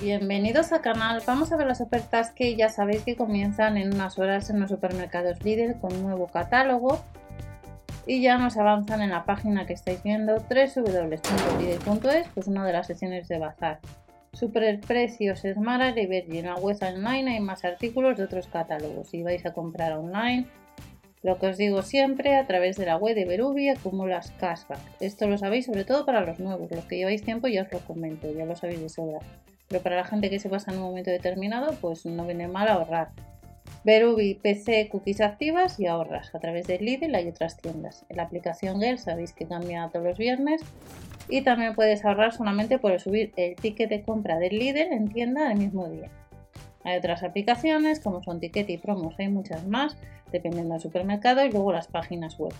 bienvenidos al canal. Vamos a ver las ofertas que ya sabéis que comienzan en unas horas en los supermercados Lidl con un nuevo catálogo y ya nos avanzan en la página que estáis viendo www.lidl.es, pues una de las secciones de bazar. Superprecios Smart y Virgin, la web online hay más artículos de otros catálogos. Si vais a comprar online, lo que os digo siempre, a través de la web de Berubi acumulas cashback. Esto lo sabéis sobre todo para los nuevos, los que lleváis tiempo ya os lo comento, ya lo sabéis de sobra. Pero para la gente que se pasa en un momento determinado, pues no viene mal ahorrar. Berubi PC cookies activas y ahorras a través de Lidl hay otras tiendas. En la aplicación Gel sabéis que cambia todos los viernes y también puedes ahorrar solamente por subir el ticket de compra del Lidl en tienda el mismo día. Hay otras aplicaciones como son Ticket y Promos, hay muchas más dependiendo del supermercado y luego las páginas web.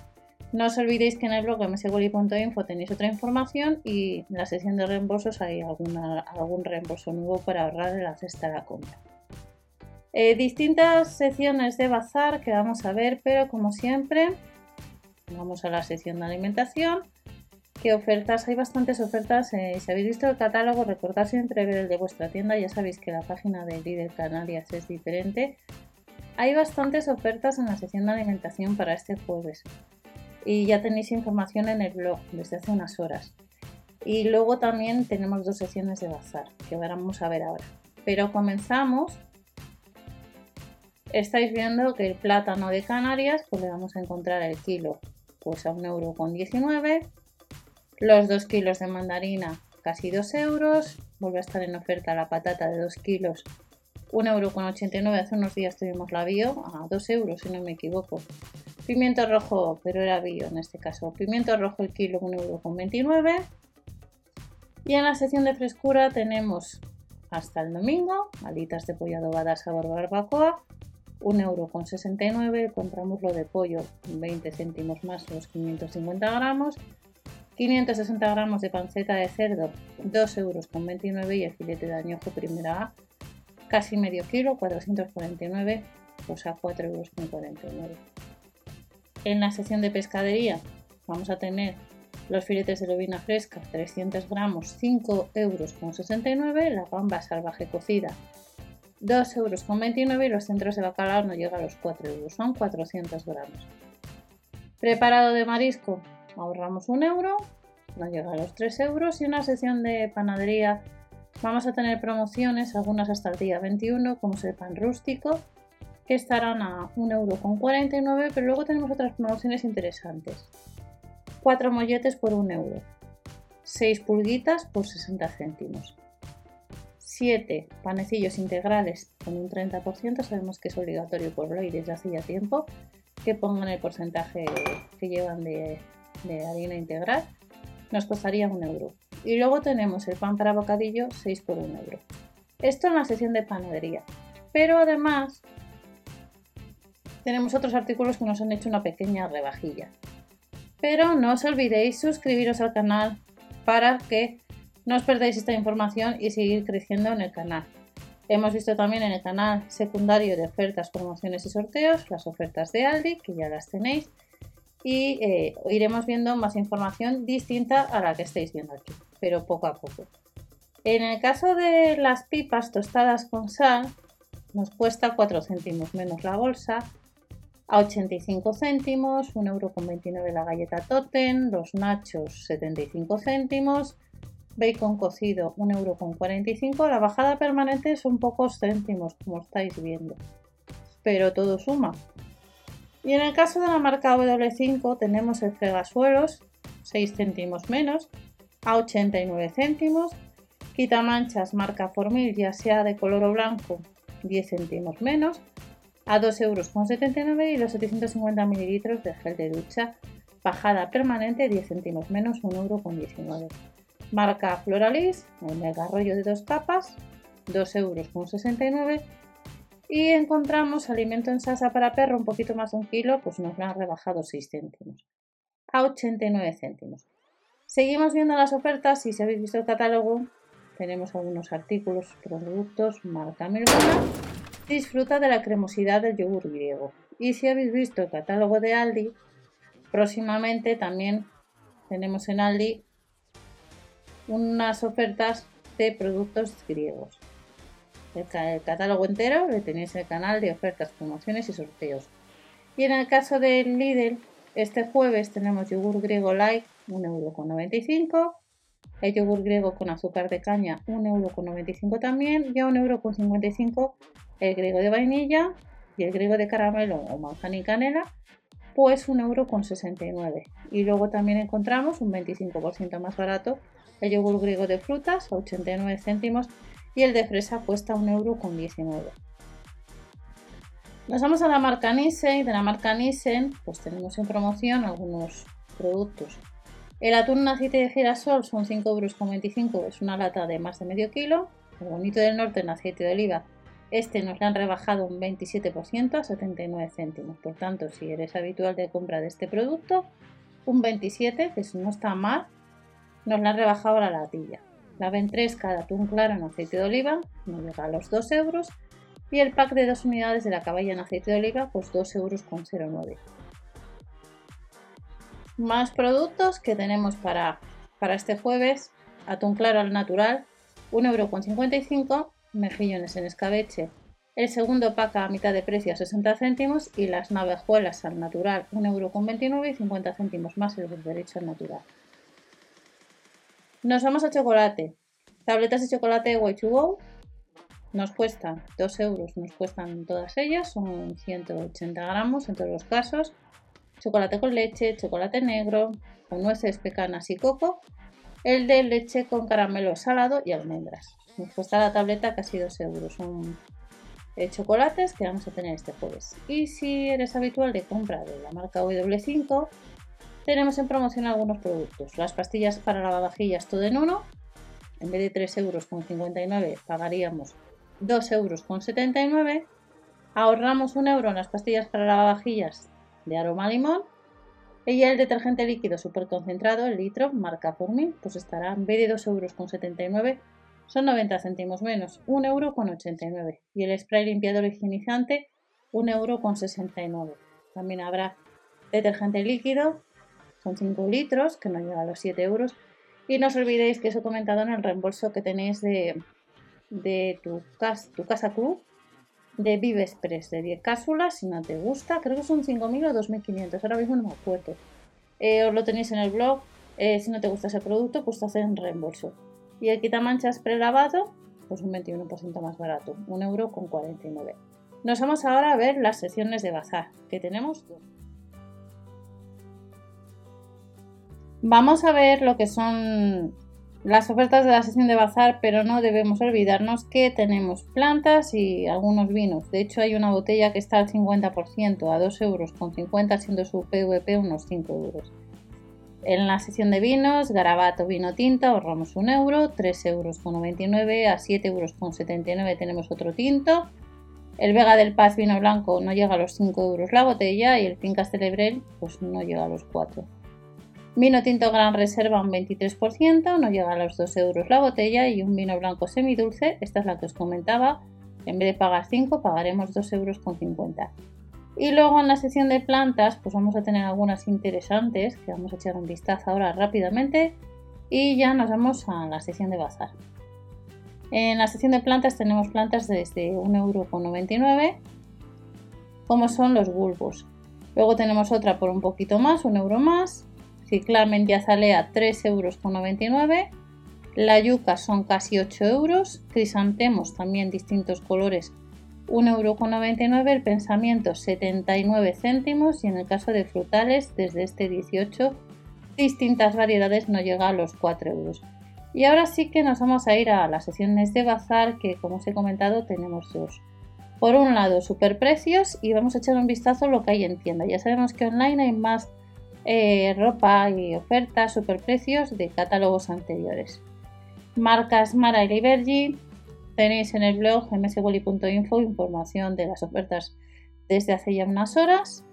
No os olvidéis que en el blog msgoli.info tenéis otra información y en la sección de reembolsos hay algún reembolso nuevo para ahorrar en la cesta de la compra. Eh, distintas secciones de bazar que vamos a ver, pero como siempre, vamos a la sección de alimentación. ¿Qué ofertas? Hay bastantes ofertas. Eh, si habéis visto el catálogo, recordad siempre ver el de vuestra tienda. Ya sabéis que la página de Líder Canarias es diferente. Hay bastantes ofertas en la sección de alimentación para este jueves. Y ya tenéis información en el blog desde hace unas horas. Y luego también tenemos dos secciones de bazar que vamos a ver ahora. Pero comenzamos estáis viendo que el plátano de Canarias, pues le vamos a encontrar el kilo pues a 1,19€. Los 2 kilos de mandarina, casi 2 euros. Vuelve a estar en oferta la patata de 2 kilos, 1,89€. Hace unos días tuvimos la bio a 2 euros, si no me equivoco. Pimiento rojo, pero era bio en este caso. Pimiento rojo el kilo, 1,29€. Y en la sección de frescura tenemos hasta el domingo, alitas de pollo adobadas sabor barbacoa, 1,69€, compramos lo de pollo 20 céntimos más los 550 gramos, 560 gramos de panceta de cerdo 2,29 euros y el filete de añojo primera A casi medio kilo 449 o sea 4,49 euros. En la sección de pescadería vamos a tener los filetes de lobina fresca 300 gramos 5 euros la gamba salvaje cocida 2,29 euros y los centros de bacalao no llega a los 4 euros, son 400 gramos. Preparado de marisco, ahorramos 1 euro, no llega a los 3 euros y una sección de panadería vamos a tener promociones, algunas hasta el día 21, como es el pan rústico, que estarán a 1,49 euro, pero luego tenemos otras promociones interesantes. 4 molletes por 1 euro, 6 pulguitas por 60 céntimos. 7 panecillos integrales con un 30%, sabemos que es obligatorio por ley desde hace ya tiempo, que pongan el porcentaje que llevan de, harina integral, nos costaría un euro. Y luego tenemos el pan para bocadillo 6 por 1 euro. Esto en la sección de panadería. Pero además tenemos otros artículos que nos han hecho una pequeña rebajilla. Pero no os olvidéis suscribiros al canal para que no os perdáis esta información y seguir creciendo en el canal. Hemos visto también en el canal secundario de ofertas, promociones y sorteos las ofertas de Aldi, que ya las tenéis, y eh, iremos viendo más información distinta a la que estáis viendo aquí, pero poco a poco. En el caso de las pipas tostadas con sal, nos cuesta 4 céntimos menos la bolsa, a 85 céntimos, 1,29 euro la galleta Totem, los nachos 75 céntimos, bacon cocido 1,45€. La bajada permanente son pocos céntimos, como estáis viendo, pero todo suma. Y en el caso de la marca W5 tenemos el fregasuelos 6 céntimos menos a 89 céntimos. Quitamanchas marca Formil, ya sea de color o blanco, 10 céntimos menos a 2,79 euros y los 750 mililitros de gel de ducha bajada permanente 10 céntimos menos 1,19 euros marca Floralis, el mega rollo de dos capas, 2,69 euros. Y encontramos alimento en salsa para perro un poquito más de un kilo, pues nos lo han rebajado 6 céntimos, a 89 céntimos. Seguimos viendo las ofertas si habéis visto el catálogo, tenemos algunos artículos, productos, marca Milgona. Disfruta de la cremosidad del yogur griego. Y si habéis visto el catálogo de Aldi, próximamente también tenemos en Aldi unas ofertas de productos griegos. El, catálogo entero lo tenéis en el canal de ofertas, promociones y sorteos. Y en el caso del Lidl, este jueves tenemos yogur griego light 1,95€, el yogur griego con azúcar de caña 1,95€ también y a 1,55€ el griego de vainilla y el griego de caramelo o manzana y canela pues 1,69€. Y luego también encontramos un 25% más barato el yogur griego de frutas a 89 céntimos y el de fresa cuesta 1,19€. Nos vamos a la marca Nissen de la marca Nissen pues tenemos en promoción algunos productos. El atún en aceite de girasol son 5,25 euros, es una lata de más de medio kilo. El bonito del norte en aceite de oliva, este nos le han rebajado un 27% a 79 céntimos. Por tanto, si eres habitual de compra de este producto, un 27, que no está mal, nos le han rebajado la latilla. La ventresca de atún claro en aceite de oliva nos llega a los 2 euros y el pack de dos unidades de la caballa en aceite de oliva pues 2 euros con 09. Más productos que tenemos para, para este jueves, atún claro al natural, 1,55 euro, mejillones en escabeche, el segundo pack a mitad de precio a 60 céntimos y las navejuelas al natural 1,29 euro y 50 céntimos más el derecho al natural. Nos vamos a chocolate. Tabletas de chocolate Way to Go nos cuestan 2 euros, nos cuestan todas ellas, son 180 gramos en todos los casos. Chocolate con leche, chocolate negro, con nueces, pecanas y coco. El de leche con caramelo salado y almendras. Cuesta la tableta casi 2 euros. Son eh, chocolates que vamos a tener este jueves. Y si eres habitual de compra de la marca W5, tenemos en promoción algunos productos. Las pastillas para lavavajillas todo en uno. En vez de 3 euros con 59 pagaríamos 2 euros con 79. Ahorramos un euro en las pastillas para lavavajillas de aroma limón. Y el detergente líquido súper concentrado, el litro, marca por mí, pues estará en vez de 2 euros con 79, son 90 céntimos menos, 1 euro con 89. Y el spray limpiador higienizante, 1 euro con 69. También habrá detergente líquido, son 5 litros, que no llega a los 7 euros. Y no os olvidéis que os he comentado en el reembolso que tenéis de, de tu, tu casa club de Vive Express de 10 cápsulas. Si no te gusta, creo que son 5.000 o 2.500. Ahora mismo no me acuerdo. Eh, os lo tenéis en el blog. Eh, si no te gusta ese producto, pues te hacen reembolso. Y el quitamanchas prelavado, pues un 21% más barato, 1 euro con 49. Nos vamos ahora a ver las secciones de bazar, que tenemos Vamos a ver lo que son las ofertas de la sesión de bazar, pero no debemos olvidarnos que tenemos plantas y algunos vinos. De hecho, hay una botella que está al 50% a 2 euros con 50, siendo su PVP unos 5 euros. En la sección de vinos, garabato vino tinto, ahorramos 1 euro, 3 euros con 99, a 7 euros con 79 tenemos otro tinto. El Vega del Paz vino blanco no llega a los 5 euros la botella y el Fincas Celebrel pues no llega a los 4. Vino tinto Gran Reserva un 23%, no llega a los 2 euros la botella y un vino blanco semidulce, esta es la que os comentaba, en vez de pagar 5 pagaremos 2 euros con 50. Y luego en la sección de plantas pues vamos a tener algunas interesantes que vamos a echar un vistazo ahora rápidamente y ya nos vamos a la sección de bazar. En la sección de plantas tenemos plantas desde 1,99€ como son los bulbos. Luego tenemos otra por un poquito más, un euro más, Ciclamen y azalea 3,99 euros. La yuca son casi 8 euros. Crisantemos también distintos colores 1,99 euro. El pensamiento 79 céntimos. Y en el caso de frutales desde este 18 distintas variedades no llega a los 4 euros. Y ahora sí que nos vamos a ir a las secciones de bazar que como os he comentado tenemos dos. Por un lado superprecios y vamos a echar un vistazo a lo que hay en tienda. Ya sabemos que online hay más eh, ropa y ofertas, superprecios de catálogos anteriores. Marcas Mara y Libergy. Tenéis en el blog mswally.info información de las ofertas desde hace ya unas horas.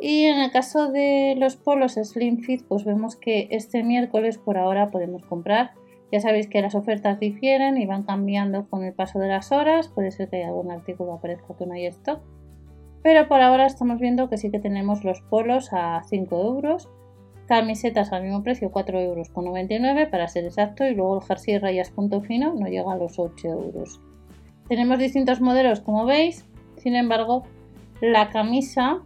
Y en el caso de los polos Slim Fit, pues vemos que este miércoles por ahora podemos comprar. Ya sabéis que las ofertas difieren y van cambiando con el paso de las horas. Puede ser que algún artículo aparezca que no hay stock pero por ahora estamos viendo que sí que tenemos los polos a 5 euros, camisetas al mismo precio, 4,99 euros para ser exacto, y luego el jersey rayas punto fino no llega a los 8 euros. Tenemos distintos modelos, como veis, sin embargo, la camisa,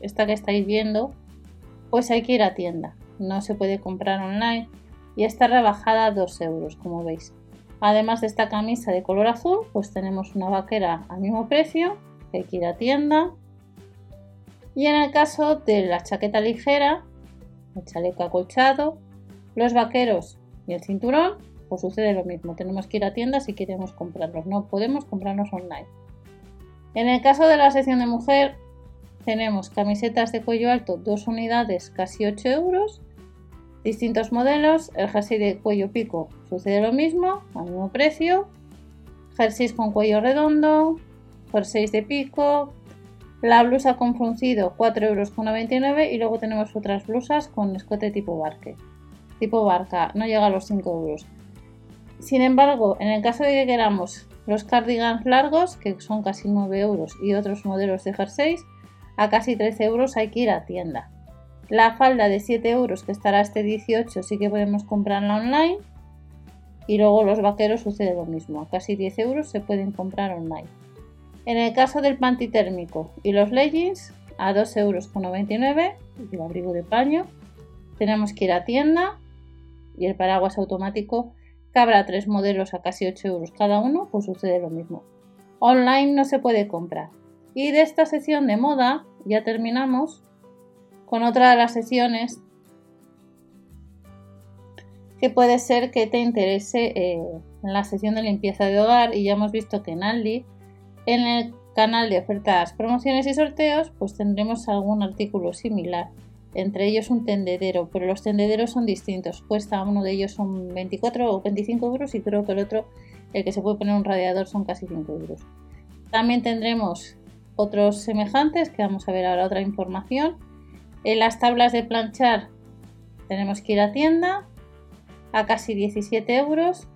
esta que estáis viendo, pues hay que ir a tienda, no se puede comprar online y está rebajada a 2 euros, como veis. Además de esta camisa de color azul, pues tenemos una vaquera al mismo precio, hay que ir a tienda. Y en el caso de la chaqueta ligera, el chaleco acolchado, los vaqueros y el cinturón, pues sucede lo mismo. Tenemos que ir a tienda si queremos comprarlos. No podemos comprarlos online. En el caso de la sección de mujer, tenemos camisetas de cuello alto, dos unidades, casi 8 euros. Distintos modelos. El jersey de cuello pico sucede lo mismo, al mismo precio. Jerseys con cuello redondo, jerseys de pico, la blusa con fruncido 4,99 euros y luego tenemos otras blusas con escote tipo barque. Tipo barca, no llega a los 5 euros. Sin embargo, en el caso de que queramos los cardigans largos, que son casi 9 euros, y otros modelos de jerseys, a casi 13 euros hay que ir a tienda. La falda de 7 euros, que estará este 18, sí que podemos comprarla online. Y luego los vaqueros sucede lo mismo, a casi 10 euros se pueden comprar online. En el caso del panty térmico y los leggings, a 2,99 euros, el abrigo de paño, tenemos que ir a tienda y el paraguas automático que habrá tres modelos a casi 8 euros cada uno, pues sucede lo mismo. Online no se puede comprar. Y de esta sección de moda ya terminamos con otra de las secciones que puede ser que te interese eh, en la sección de limpieza de hogar y ya hemos visto que en Aldi en el canal de ofertas, promociones y sorteos, pues tendremos algún artículo similar. Entre ellos un tendedero, pero los tendederos son distintos. Cuesta uno de ellos son 24 o 25 euros y creo que el otro, el que se puede poner un radiador, son casi 5 euros. También tendremos otros semejantes que vamos a ver ahora otra información. En las tablas de planchar tenemos que ir a tienda a casi 17 euros,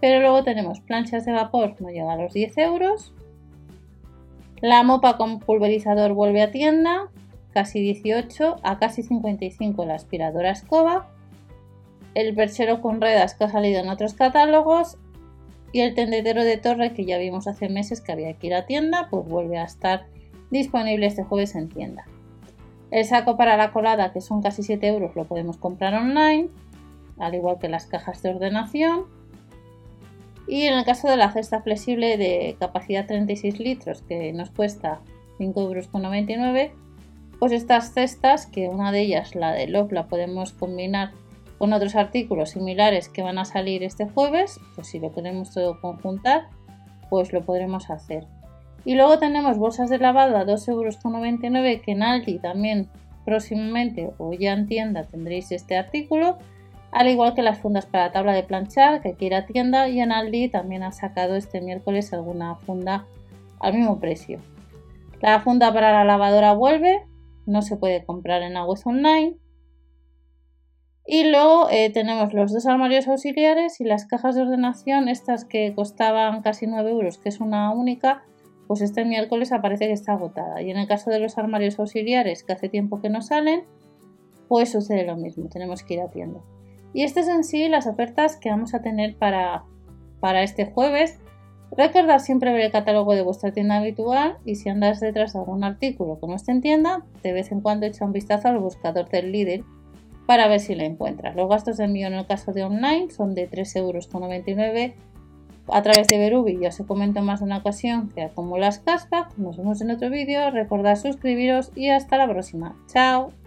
pero luego tenemos planchas de vapor, no llega a los 10 euros la mopa con pulverizador vuelve a tienda, casi 18 a casi 55 la aspiradora escoba, el perchero con ruedas que ha salido en otros catálogos y el tendedero de torre que ya vimos hace meses que había que ir a tienda, pues vuelve a estar disponible este jueves en tienda. El saco para la colada, que son casi 7 euros, lo podemos comprar online, al igual que las cajas de ordenación. Y en el caso de la cesta flexible de capacidad 36 litros, que nos cuesta 5,99 euros, pues estas cestas, que una de ellas, la de Love, la podemos combinar con otros artículos similares que van a salir este jueves, pues si lo queremos todo conjuntar, pues lo podremos hacer. Y luego tenemos bolsas de lavado a 2,99 euros que en Aldi también próximamente o ya en tienda tendréis este artículo al igual que las fundas para la tabla de planchar que quiera a tienda y en Aldi también ha sacado este miércoles alguna funda al mismo precio. La funda para la lavadora vuelve, no se puede comprar en Aguas Online. Y luego eh, tenemos los dos armarios auxiliares y las cajas de ordenación, estas que costaban casi 9 euros, que es una única, pues este miércoles aparece que está agotada. Y en el caso de los armarios auxiliares, que hace tiempo que no salen, pues sucede lo mismo, tenemos que ir a tienda. Y estas en sí las ofertas que vamos a tener para, para este jueves. Recordad siempre ver el catálogo de vuestra tienda habitual y si andas detrás de algún artículo que no esté en tienda, de vez en cuando echa un vistazo al buscador del líder para ver si lo encuentras. Los gastos de envío en el caso de online son de 3,99 euros a través de Berubi. Ya os he comentado más de una ocasión que acumulas cashback. Nos vemos en otro vídeo. Recordad suscribiros y hasta la próxima. Chao.